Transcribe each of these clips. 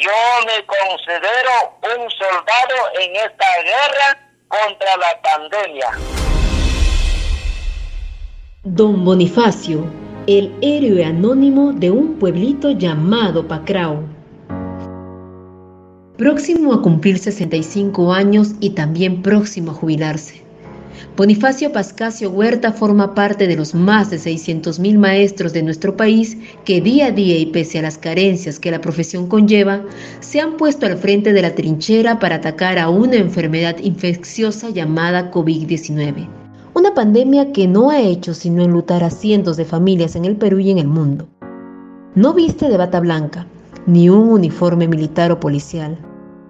yo me considero un soldado en esta guerra contra la pandemia. Don Bonifacio, el héroe anónimo de un pueblito llamado Pacrao. Próximo a cumplir 65 años y también próximo a jubilarse. Bonifacio Pascasio Huerta forma parte de los más de 600.000 maestros de nuestro país que día a día y pese a las carencias que la profesión conlleva, se han puesto al frente de la trinchera para atacar a una enfermedad infecciosa llamada COVID-19. Una pandemia que no ha hecho sino enlutar a cientos de familias en el Perú y en el mundo. No viste de bata blanca, ni un uniforme militar o policial.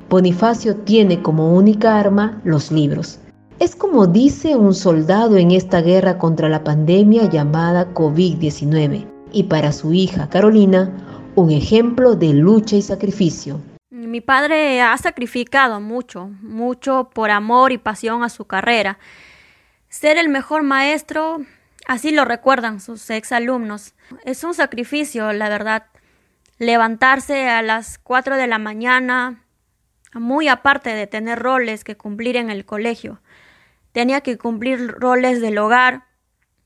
Bonifacio tiene como única arma los libros es como dice un soldado en esta guerra contra la pandemia llamada COVID-19 y para su hija Carolina, un ejemplo de lucha y sacrificio. Mi padre ha sacrificado mucho, mucho por amor y pasión a su carrera. Ser el mejor maestro, así lo recuerdan sus exalumnos. Es un sacrificio, la verdad. Levantarse a las 4 de la mañana, muy aparte de tener roles que cumplir en el colegio tenía que cumplir roles del hogar,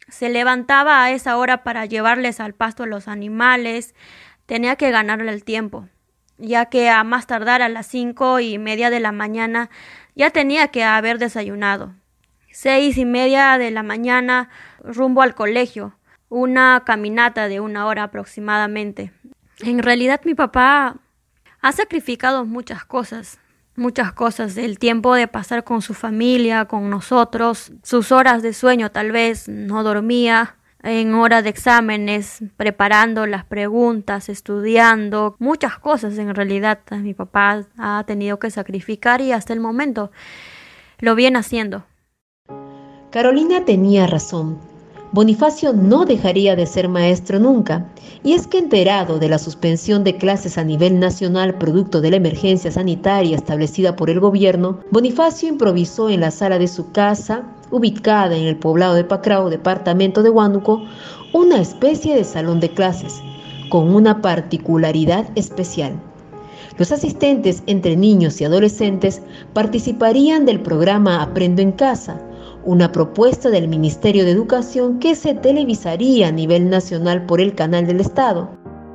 se levantaba a esa hora para llevarles al pasto a los animales, tenía que ganarle el tiempo, ya que a más tardar a las cinco y media de la mañana ya tenía que haber desayunado. Seis y media de la mañana rumbo al colegio, una caminata de una hora aproximadamente. En realidad mi papá ha sacrificado muchas cosas, muchas cosas, el tiempo de pasar con su familia, con nosotros, sus horas de sueño tal vez, no dormía, en hora de exámenes, preparando las preguntas, estudiando, muchas cosas en realidad mi papá ha tenido que sacrificar y hasta el momento lo viene haciendo. Carolina tenía razón. Bonifacio no dejaría de ser maestro nunca, y es que enterado de la suspensión de clases a nivel nacional producto de la emergencia sanitaria establecida por el gobierno, Bonifacio improvisó en la sala de su casa, ubicada en el poblado de Pacrao, departamento de Huánuco, una especie de salón de clases, con una particularidad especial. Los asistentes entre niños y adolescentes participarían del programa Aprendo en Casa, una propuesta del Ministerio de Educación que se televisaría a nivel nacional por el canal del Estado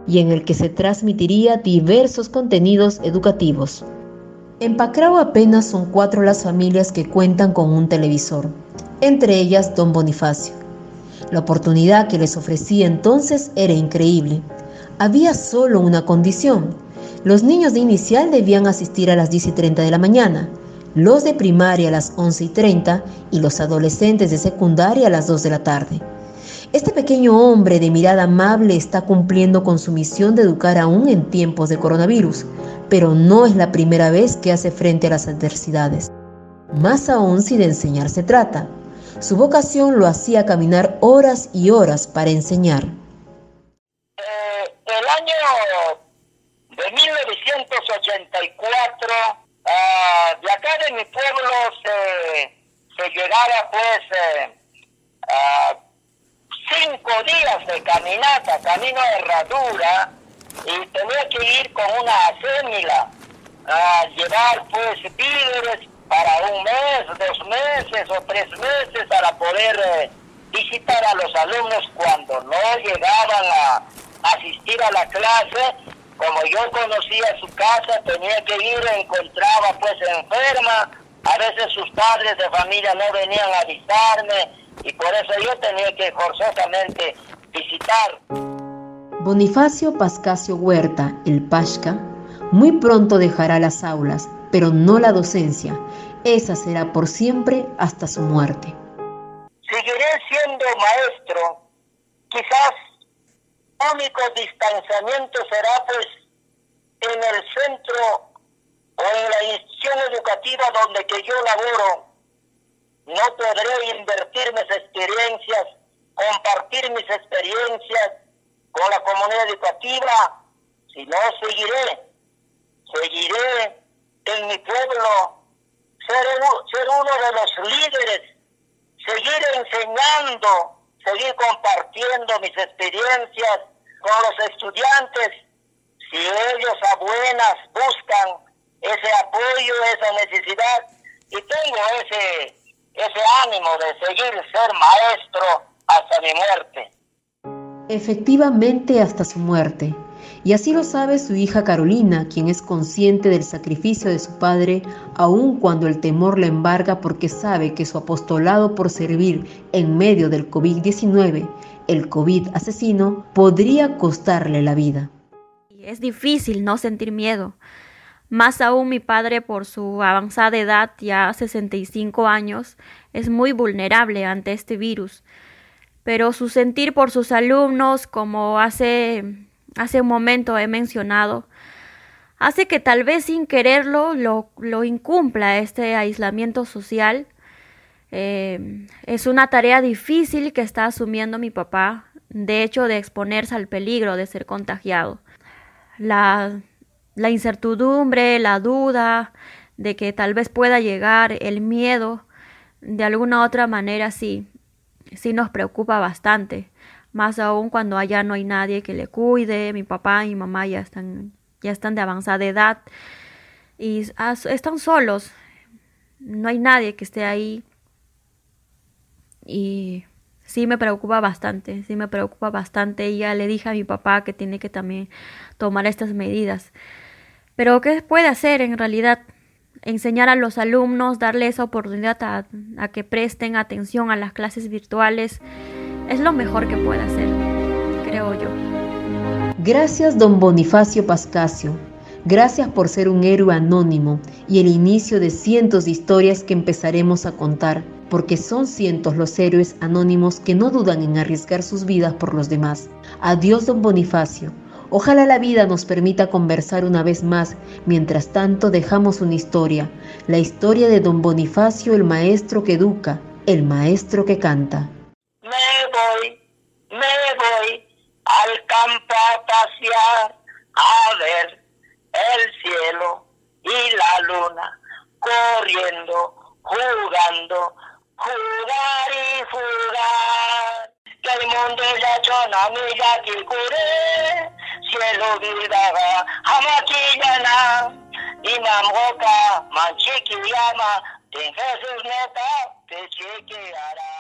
y en el que se transmitiría diversos contenidos educativos. En Pacrao apenas son cuatro las familias que cuentan con un televisor, entre ellas don Bonifacio. La oportunidad que les ofrecía entonces era increíble. Había solo una condición. Los niños de inicial debían asistir a las 10 y 30 de la mañana los de primaria a las 11 y 30 y los adolescentes de secundaria a las 2 de la tarde. Este pequeño hombre de mirada amable está cumpliendo con su misión de educar aún en tiempos de coronavirus, pero no es la primera vez que hace frente a las adversidades. Más aún si de enseñar se trata. Su vocación lo hacía caminar horas y horas para enseñar. Eh, el año de 1984 Ah, de acá de mi pueblo se, se llegaba pues eh, cinco días de caminata, camino de herradura, y tenía que ir con una acémila a llevar pues víveres para un mes, dos meses o tres meses para poder eh, visitar a los alumnos cuando no llegaban a asistir a la clase como yo conocía su casa, tenía que ir, encontraba pues enferma, a veces sus padres de familia no venían a visitarme y por eso yo tenía que forzosamente visitar. Bonifacio Pascasio Huerta, el Pasca, muy pronto dejará las aulas, pero no la docencia. Esa será por siempre hasta su muerte. Seguiré siendo maestro, quizás único distanciamiento será pues en el centro o en la institución educativa donde que yo laboro. No podré invertir mis experiencias, compartir mis experiencias con la comunidad educativa, sino seguiré, seguiré en mi pueblo, ser, ser uno de los líderes, seguir enseñando seguir compartiendo mis experiencias con los estudiantes, si ellos a buenas buscan ese apoyo, esa necesidad, y tengo ese, ese ánimo de seguir ser maestro hasta mi muerte. Efectivamente hasta su muerte. Y así lo sabe su hija Carolina, quien es consciente del sacrificio de su padre, aun cuando el temor la embarga porque sabe que su apostolado por servir en medio del COVID-19, el COVID asesino, podría costarle la vida. Es difícil no sentir miedo. Más aún mi padre por su avanzada edad, ya 65 años, es muy vulnerable ante este virus. Pero su sentir por sus alumnos, como hace, hace un momento he mencionado, hace que tal vez sin quererlo lo, incumpla este aislamiento social. Eh, es una tarea difícil que está asumiendo mi papá, de hecho de exponerse al peligro de ser contagiado. La la incertidumbre, la duda de que tal vez pueda llegar, el miedo, de alguna otra manera sí, sí nos preocupa bastante, más aún cuando allá no hay nadie que le cuide, mi papá y mi mamá ya están, ya están de avanzada edad y están solos, no hay nadie que esté ahí y sí me preocupa bastante, sí me preocupa bastante y ya le dije a mi papá que tiene que también tomar estas medidas. Pero ¿qué puede hacer en realidad? Enseñar a los alumnos, darle esa oportunidad a, que presten atención a las clases virtuales, es lo mejor que puede hacer, creo yo. Gracias, don Bonifacio Pascasio. Gracias por ser un héroe anónimo y el inicio de cientos de historias que empezaremos a contar, porque son cientos los héroes anónimos que no dudan en arriesgar sus vidas por los demás. Adiós, don Bonifacio. Ojalá la vida nos permita conversar una vez más. Mientras tanto, dejamos una historia, la historia de don Bonifacio, el maestro que educa, el maestro que canta. Me voy, me voy al campo a pasear, a ver el cielo y la luna, corriendo, jugando, jugar y jugar. Que el mundo ya chona mi ya que cielo vidaga hamakiyana imam goka manchiki yama ten Jesus neta te cheque hará